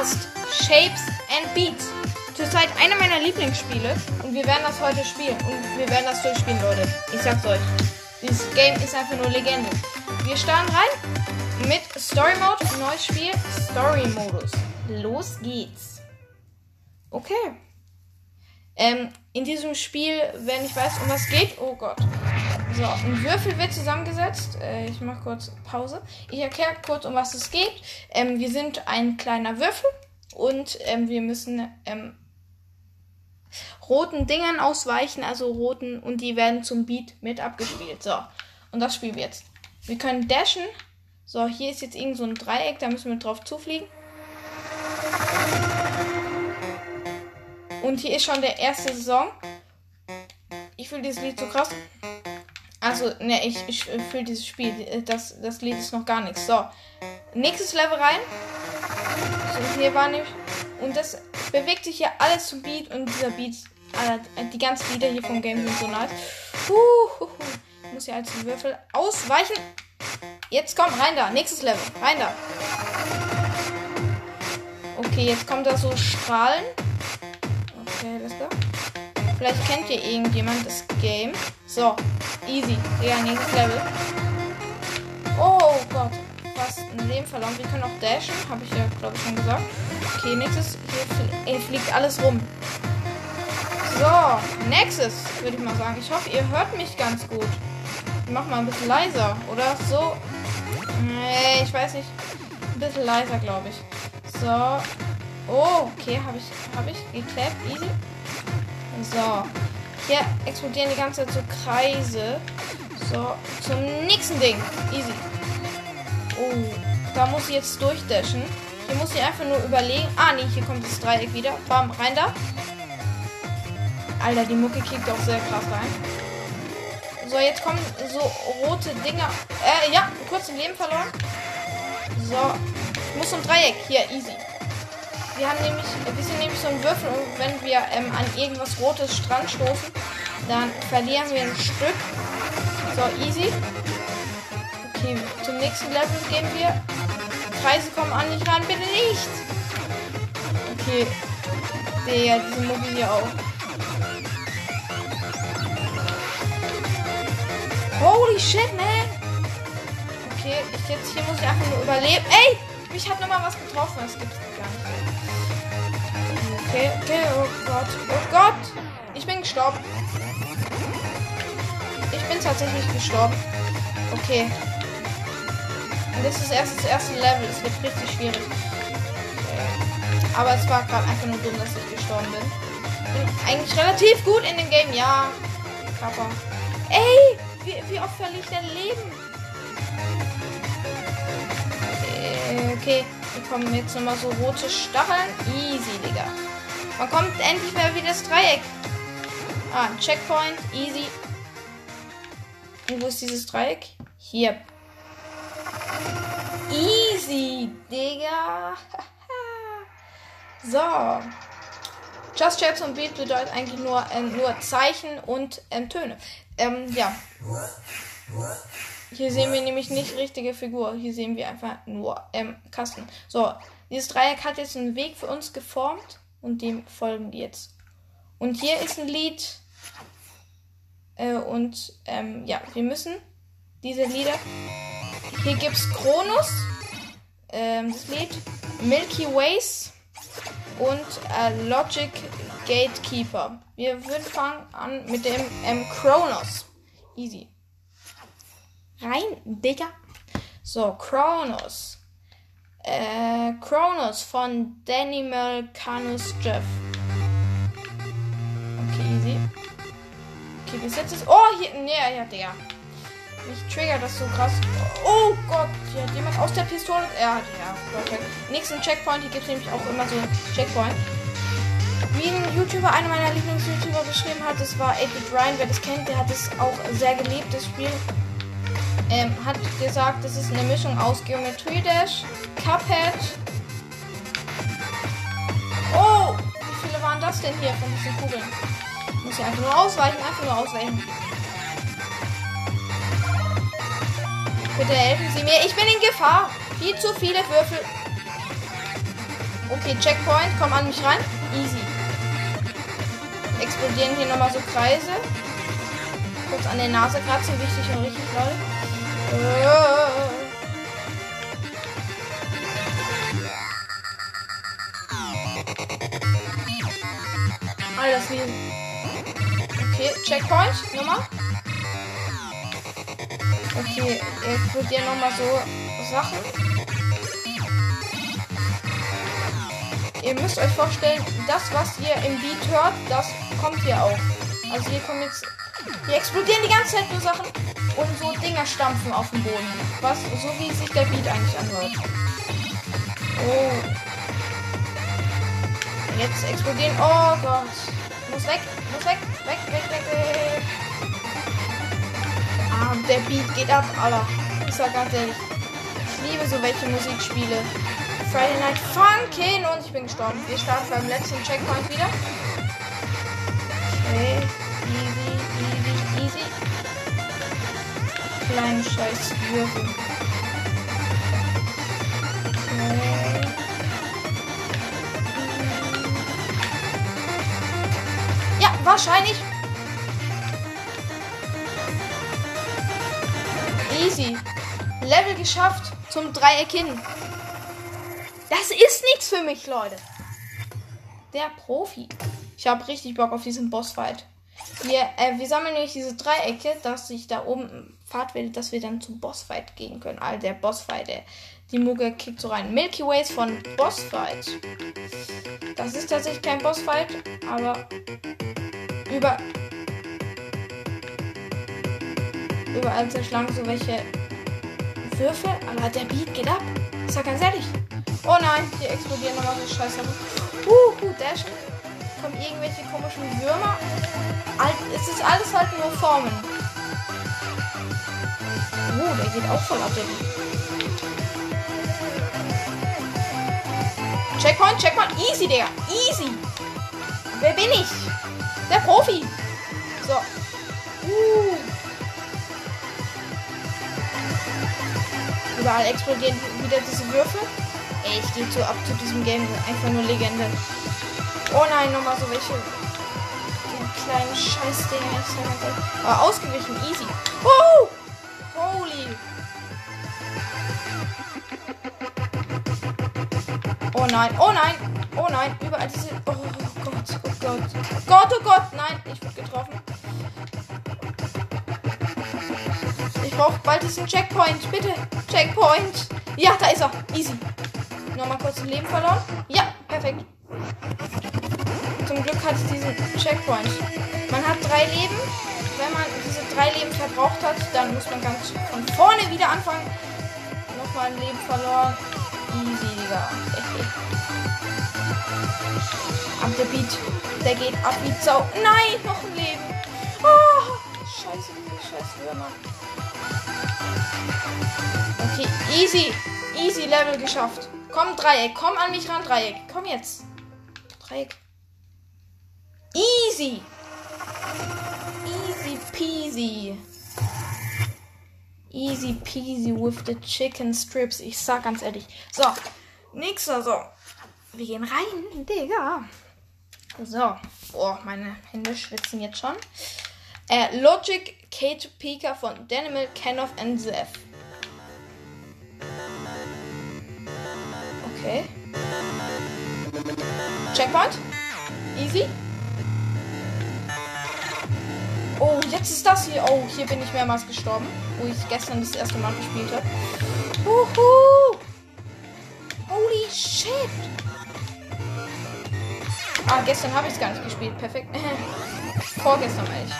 Just Shapes and Beats. Zurzeit einer meiner Lieblingsspiele und wir werden das heute spielen und wir werden das durchspielen, Leute. Ich sag's euch. Dieses Game ist einfach nur Legende. Wir starten rein mit Story Mode, neues Spiel, Story Modus. Los geht's. Okay. Ähm, in diesem Spiel, wenn ich weiß, um was geht, oh Gott. So, ein Würfel wird zusammengesetzt. Äh, ich mache kurz Pause. Ich erkläre kurz, um was es geht. Ähm, wir sind ein kleiner Würfel und ähm, wir müssen ähm, roten Dingern ausweichen, also roten, und die werden zum Beat mit abgespielt. So, und das spielen wir jetzt. Wir können dashen. So, hier ist jetzt irgend so ein Dreieck, da müssen wir drauf zufliegen. Und hier ist schon der erste Song. Ich fühle dieses Lied so krass. Also, ne, ich, ich fühle dieses Spiel. Das, das Lied ist noch gar nichts. So. Nächstes Level rein. So, hier war nämlich. Und das bewegt sich hier alles zum Beat. Und dieser Beat, äh, die ganzen Lieder hier vom Game sind so nice. Huh, Ich muss hier als Würfel ausweichen. Jetzt komm, rein da. Nächstes Level. Rein da. Okay, jetzt kommt da so Strahlen. Okay, alles klar. Vielleicht kennt ihr irgendjemand das Game. So, easy. Ja, nächstes Level. Oh Gott, fast ein Leben verloren. Wir können auch dashen, habe ich ja, glaube ich, schon gesagt. Okay, nächstes. Hier fl fliegt alles rum. So, nächstes, würde ich mal sagen. Ich hoffe, ihr hört mich ganz gut. Ich mach mal ein bisschen leiser, oder? So. Nee, ich weiß nicht. Ein bisschen leiser, glaube ich. So. Oh, okay, habe ich, habe ich geklappt. Easy. So. Hier explodieren die ganze Zeit so Kreise. So, zum nächsten Ding. Easy. Oh, da muss ich jetzt durchdashen. Hier muss ich einfach nur überlegen. Ah, nee, hier kommt das Dreieck wieder. Bam, rein da. Alter, die Mucke kickt auch sehr krass rein. So, jetzt kommen so rote Dinger. Äh, ja, kurz im Leben verloren. So, ich muss zum Dreieck. Hier, easy. Wir haben nämlich, wir sind nämlich so ein Würfel und wenn wir ähm, an irgendwas Rotes Strand stoßen, dann verlieren wir ein Stück. So, easy. Okay, zum nächsten Level gehen wir. Kreise kommen an mich ran, bitte nicht. Okay. Der, diese Mucke hier auch. Holy shit, man. Okay, ich jetzt hier muss ich einfach nur überleben. Ey! Mich hat nochmal was getroffen. Das gibt's. Okay, okay, oh Gott. Oh Gott! Ich bin gestorben. Ich bin tatsächlich gestorben. Okay. Und das ist erst das erste Level. Es wird richtig schwierig. Aber es war gerade einfach nur dumm, dass ich gestorben bin. Bin eigentlich relativ gut in dem Game. Ja. Kappa. Ey! Wie, wie oft verliere ich denn Leben? Okay, hier kommen jetzt nochmal so rote Stacheln. Easy, Digga. Man kommt endlich mal wieder das Dreieck. Ah, Checkpoint. Easy. Und wo ist dieses Dreieck? Hier. Easy, Digga. so. Just Shapes und Beat bedeutet eigentlich nur, ähm, nur Zeichen und ähm, Töne. Ähm, ja. Hier sehen wir nämlich nicht richtige Figur. Hier sehen wir einfach nur ähm, Kasten. So, dieses Dreieck hat jetzt einen Weg für uns geformt und dem folgen wir jetzt. Und hier ist ein Lied. Äh, und ähm, ja, wir müssen diese Lieder. Hier gibt es Kronos, ähm, das Lied, Milky Ways und äh, Logic Gatekeeper. Wir würden fangen an mit dem ähm, Kronos. Easy. Rein, Digga. So, Kronos. Äh, Kronos von Danimal Canus Jeff. Okay, easy. Okay, bis jetzt ist. Oh, hier. Nee, ja, Digga. Mich triggert das so krass. Oh Gott, hier hat jemand aus der Pistole. Hat, ja, perfekt. Nächsten Checkpoint, hier gibt es nämlich auch immer so Checkpoint. Wie ein YouTuber, einer meiner Lieblings-YouTuber beschrieben hat, das war 8-Bit Ryan. Wer das kennt, der hat es auch sehr geliebt, das Spiel ähm, hat gesagt, es ist eine Mischung aus Geometry Dash, Cuphead. Oh, wie viele waren das denn hier von diesen Kugeln? Muss ich einfach nur ausweichen, einfach nur ausweichen. Bitte helfen Sie mir. Ich bin in Gefahr. Viel zu viele Würfel. Okay, Checkpoint, komm an mich ran. Easy. Explodieren hier nochmal so Kreise. Kurz an der Nase kratzen, wichtig und richtig toll. Alles wie. Checkpoint, nochmal. Okay, explodieren nochmal so Sachen. Ihr müsst euch vorstellen, das, was ihr im Beat hört, das kommt hier auch. Also hier kommen jetzt. Hier explodieren die ganze Zeit nur Sachen und so Dinger stampfen auf dem Boden. Was so wie sich der Beat eigentlich anhört. Oh. Jetzt explodieren. Oh Gott. Muss weg, muss weg, weg, weg, weg, weg. Ah, der Beat geht ab, Alter. Ich sag ganz ehrlich. Ich liebe so welche Musikspiele. Friday Night Funkin' und ich bin gestorben. Wir starten beim letzten Checkpoint wieder. Okay, Kleine scheiß Würfel. Ja, wahrscheinlich. Easy. Level geschafft zum Dreieck hin. Das ist nichts für mich, Leute. Der Profi. Ich habe richtig Bock auf diesen Bossfight. Wir, äh, wir sammeln nämlich diese Dreiecke, dass sich da oben Pfad dass wir dann zum Bossfight gehen können. All der Bossfight, der, die Mucke kickt so rein. Milky Ways von Bossfight. Das ist tatsächlich kein Bossfight, aber über überall zerschlagen so welche Würfel, aber der Beat geht ab. Ich sag ganz ehrlich. Oh nein, hier explodieren nochmal so Scheiße. Uh, gut, Dash. Kommen irgendwelche komischen Würmer. Es ist alles halt nur Formen. Oh, der geht auch voll ab, der Checkpoint, Checkpoint. Easy, Digga. Easy. Wer bin ich? Der Profi. So. Uh. Überall explodieren wieder diese Würfel. Ey, ich gehe zu ab zu diesem Game. Einfach nur Legende. Oh nein, nochmal so welche. Die kleinen Scheißdinger. Aber ausgewichen, easy. Oh! Nein, oh nein, oh nein. Überall diese. Oh Gott, oh Gott. Gott, oh Gott. Nein, ich wurde getroffen. Ich brauche bald diesen Checkpoint. Bitte. Checkpoint. Ja, da ist er. Easy. Nochmal kurz ein Leben verloren. Ja, perfekt. Zum Glück hat es diesen Checkpoint. Man hat drei Leben. Wenn man diese drei Leben verbraucht hat, dann muss man ganz von vorne wieder anfangen. Nochmal ein Leben verloren. Easy, Digga. Ab der Beat. Der geht ab wie Sau. Nein, noch ein Leben. Oh, scheiße, diese scheiß Würmer. Okay, easy. Easy Level geschafft. Komm, Dreieck. Komm an mich ran, Dreieck. Komm jetzt. Dreieck. Easy. Easy peasy. Easy peasy with the chicken strips. Ich sag ganz ehrlich. So, nächster so. Wir gehen rein, Digga. So. Oh, meine Hände schwitzen jetzt schon. Äh, Logic Kate Pika von Danimal, Kenoff and Zeph. Okay. Checkpoint. Easy. Oh, jetzt ist das hier. Oh, hier bin ich mehrmals gestorben, wo ich gestern das erste Mal gespielt habe. Uhu. Holy shit. Ah, gestern habe ich es gar nicht gespielt. Perfekt. Vorgestern meine ich.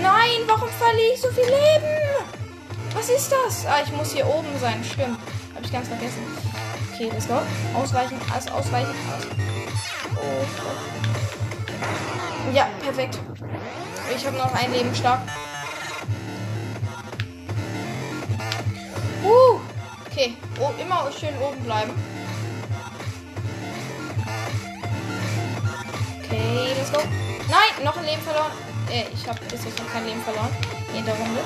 Nein, warum verliere ich so viel Leben? Was ist das? Ah, ich muss hier oben sein. Stimmt. Habe ich ganz vergessen. Okay, let's go. Ausweichen, alles ausweichen, alles. Oh, ja, perfekt. Ich habe noch ein Leben stark. Uh, okay. Oh, immer schön oben bleiben. Okay, let's go. Nein, noch ein Leben verloren. Äh, ich habe bis jetzt noch kein Leben verloren. In der Runde.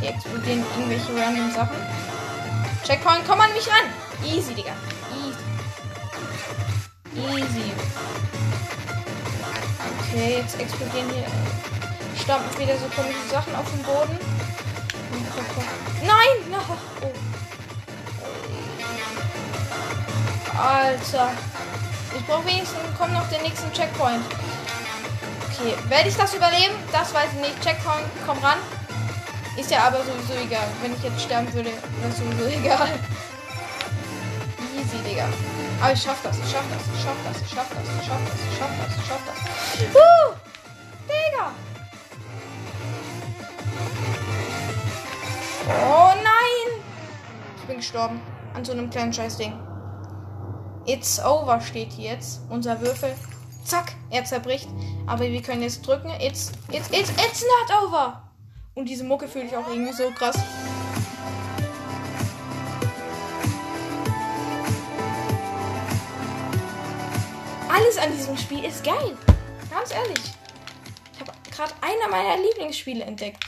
Hier explodieren irgendwelche random Sachen. Checkpoint, komm an mich ran. Easy, Digga. Easy. Easy. Okay, jetzt explodieren hier. Stampfen wieder so komische Sachen auf den Boden. Nein! No. Oh. Alter. Ich brauche wenigstens, kommt noch den nächsten Checkpoint. Okay, werde ich das überleben? Das weiß ich nicht. Checkpoint, komm ran. Ist ja aber sowieso egal. Wenn ich jetzt sterben würde, wäre es sowieso egal. Easy, Digga. Aber ich schaff das, ich schaff das, ich schaff das, ich schaff das, ich schaff das, ich schaff das, ich schaff das. Uh, Digga. Oh nein! Ich bin gestorben. An so einem kleinen Scheißding. It's over steht hier jetzt. Unser Würfel. Zack, er zerbricht. Aber wir können jetzt drücken. It's, it's, it's, it's not over. Und diese Mucke fühle ich auch irgendwie so krass. Alles an diesem Spiel ist geil. Ganz ehrlich. Ich habe gerade einer meiner Lieblingsspiele entdeckt.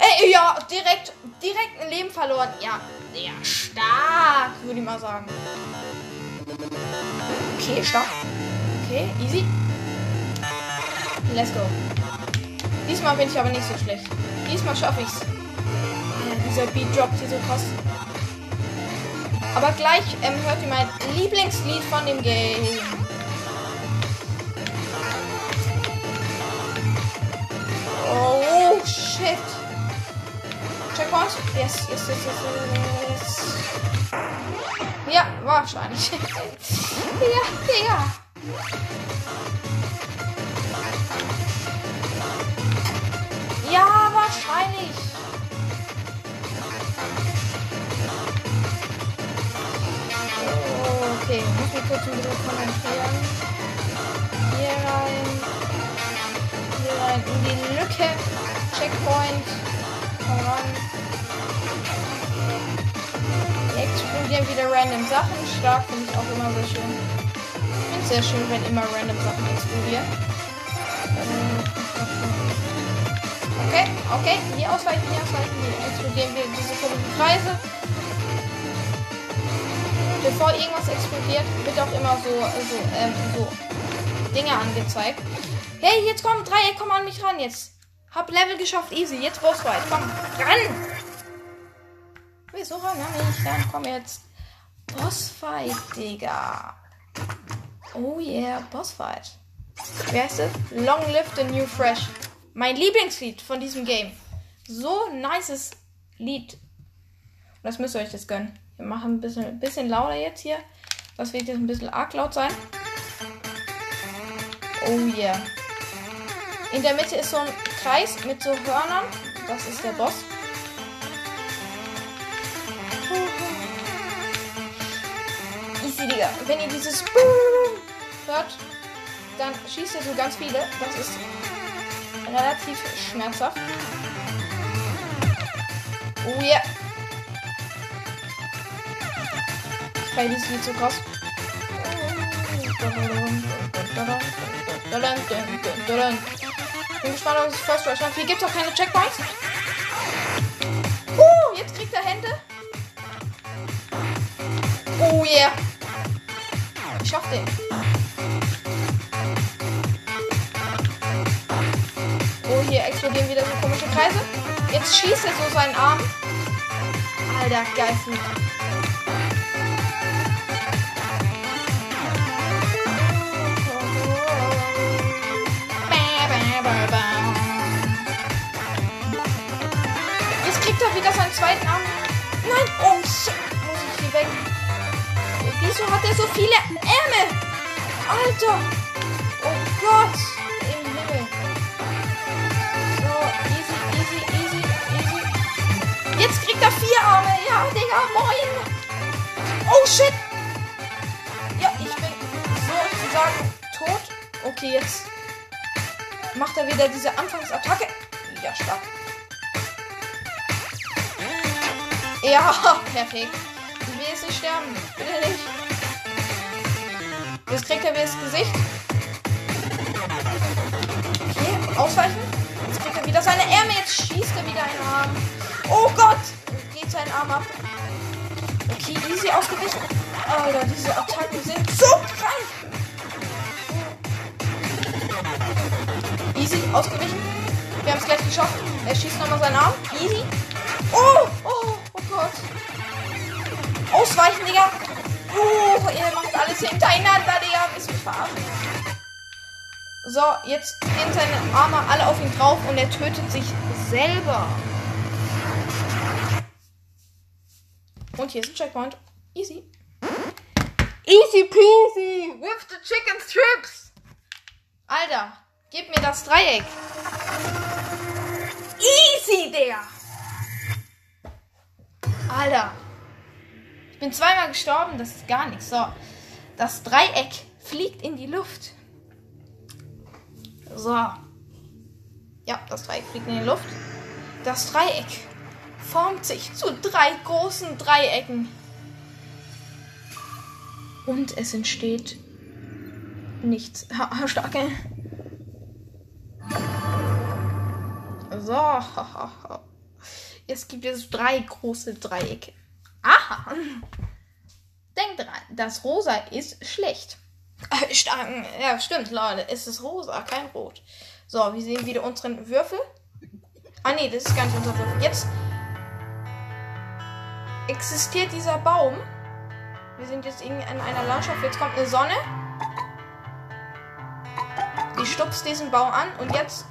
Ey, ja, direkt, direkt ein Leben verloren. Ja, sehr stark, würde ich mal sagen. Okay, stark. Okay, easy. Let's go. Diesmal bin ich aber nicht so schlecht. Diesmal schaffe ich's. Dieser Beat droppt hier so krass. Aber gleich ähm, hört ihr mein Lieblingslied von dem Game. Shit. Checkpoint? Yes, yes, yes, yes, yes. Ja, wahrscheinlich. ja, Digga. Ja, wahrscheinlich. Okay, muss mich kurz ein bisschen. Hier rein. Hier rein in die Lücke. Checkpoint. Komm ran. Hier explodieren wieder random Sachen. Stark finde ich auch immer sehr schön. Ich finde es sehr schön, wenn immer random Sachen explodieren. Okay, okay, hier ausweichen, hier ausweichen, hier explodieren wir diese komischen Kreise. Bevor irgendwas explodiert, wird auch immer so, so, ähm, so Dinge angezeigt. Hey, jetzt komm, Dreieck, komm an mich ran jetzt. Hab Level geschafft, easy. Jetzt Bossfight. Komm, ran! Wieso ran mich? Dann komm jetzt. Bossfight, Digga. Oh yeah, Bossfight. Wer heißt es? Long Live the New Fresh. Mein Lieblingslied von diesem Game. So nices Lied. Das müsst ihr euch jetzt gönnen. Wir machen ein bisschen, ein bisschen lauter jetzt hier. Das wird jetzt ein bisschen arg laut sein. Oh yeah. In der Mitte ist so ein Kreis mit so Hörnern. Das ist der Boss. Easy, Digga. Wenn ihr dieses Boom hört, dann schießt ihr so ganz viele. Das ist relativ schmerzhaft. Oh yeah. Ich feiere dieses Lied so krass. Bin gespannt, ob es First Rush hat. Hier gibt es auch keine Checkpoints. Uh, jetzt kriegt er Hände. Oh yeah. Ich schaff den. Oh, hier explodieren wieder so komische Kreise. Jetzt schießt er so seinen Arm. Alter, geistlich. Wieder seinen zweiten Arm. Nein, oh shit, muss ich hier weg. Wieso hat er so viele Ärmel? Alter. Oh Gott. Im Himmel. So, easy, easy, easy, easy. Jetzt kriegt er vier Arme. Ja, Digga, moin. Oh shit. Ja, ich bin sozusagen tot. Okay, jetzt macht er wieder diese Anfangsattacke. Ja, stark. Ja, perfekt. Ich will jetzt nicht sterben. Bitte nicht. Jetzt kriegt er wieder das Gesicht. Okay, ausweichen. Jetzt kriegt er wieder seine Ärmel. Jetzt schießt er wieder einen Arm. Oh Gott! Geht sein Arm ab. Okay, easy ausgewichen. Alter, diese Attacken sind so krank. Easy, ausgewichen. Wir haben es gleich geschafft. Er schießt nochmal seinen Arm. Easy. Oh, oh, Gott. Ausweichen, Digga. Oh, er macht alles hintereinander, Digga. Ist mich verarschen. So, jetzt gehen seine Arme alle auf ihn drauf und er tötet sich selber. Und hier ist ein Checkpoint. Easy. Easy peasy with the chicken strips. Alter, gib mir das Dreieck. Easy, der. Alter. Ich bin zweimal gestorben, das ist gar nichts. So, das Dreieck fliegt in die Luft. So. Ja, das Dreieck fliegt in die Luft. Das Dreieck formt sich zu drei großen Dreiecken. Und es entsteht nichts. Ha, starke. So. Es gibt jetzt drei große Dreiecke. Aha. Denkt dran, das Rosa ist schlecht. Äh. Ja, stimmt, Leute. Es ist rosa, kein Rot. So, wir sehen wieder unseren Würfel. Ah, nee, das ist gar nicht unser Würfel. Jetzt existiert dieser Baum. Wir sind jetzt irgendwie in einer Landschaft. Jetzt kommt eine Sonne. Die stupst diesen Baum an und jetzt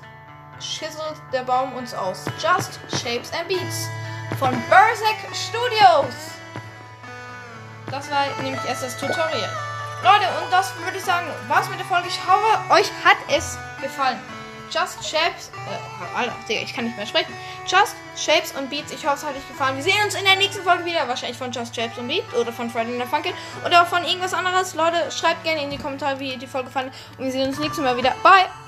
schisselt der Baum uns aus. Just Shapes and Beats von Berserk Studios. Das war nämlich erst das Tutorial. Leute, und das würde ich sagen, war's mit der Folge. Ich hoffe, euch hat es gefallen. Just Shapes. Äh, Alter, ich kann nicht mehr sprechen. Just Shapes und Beats. Ich hoffe, es hat euch gefallen. Wir sehen uns in der nächsten Folge wieder. Wahrscheinlich von Just Shapes und Beats oder von Friday the Funkin oder von irgendwas anderes. Leute, schreibt gerne in die Kommentare, wie ihr die Folge fandet. Und wir sehen uns nächstes Mal wieder. Bye!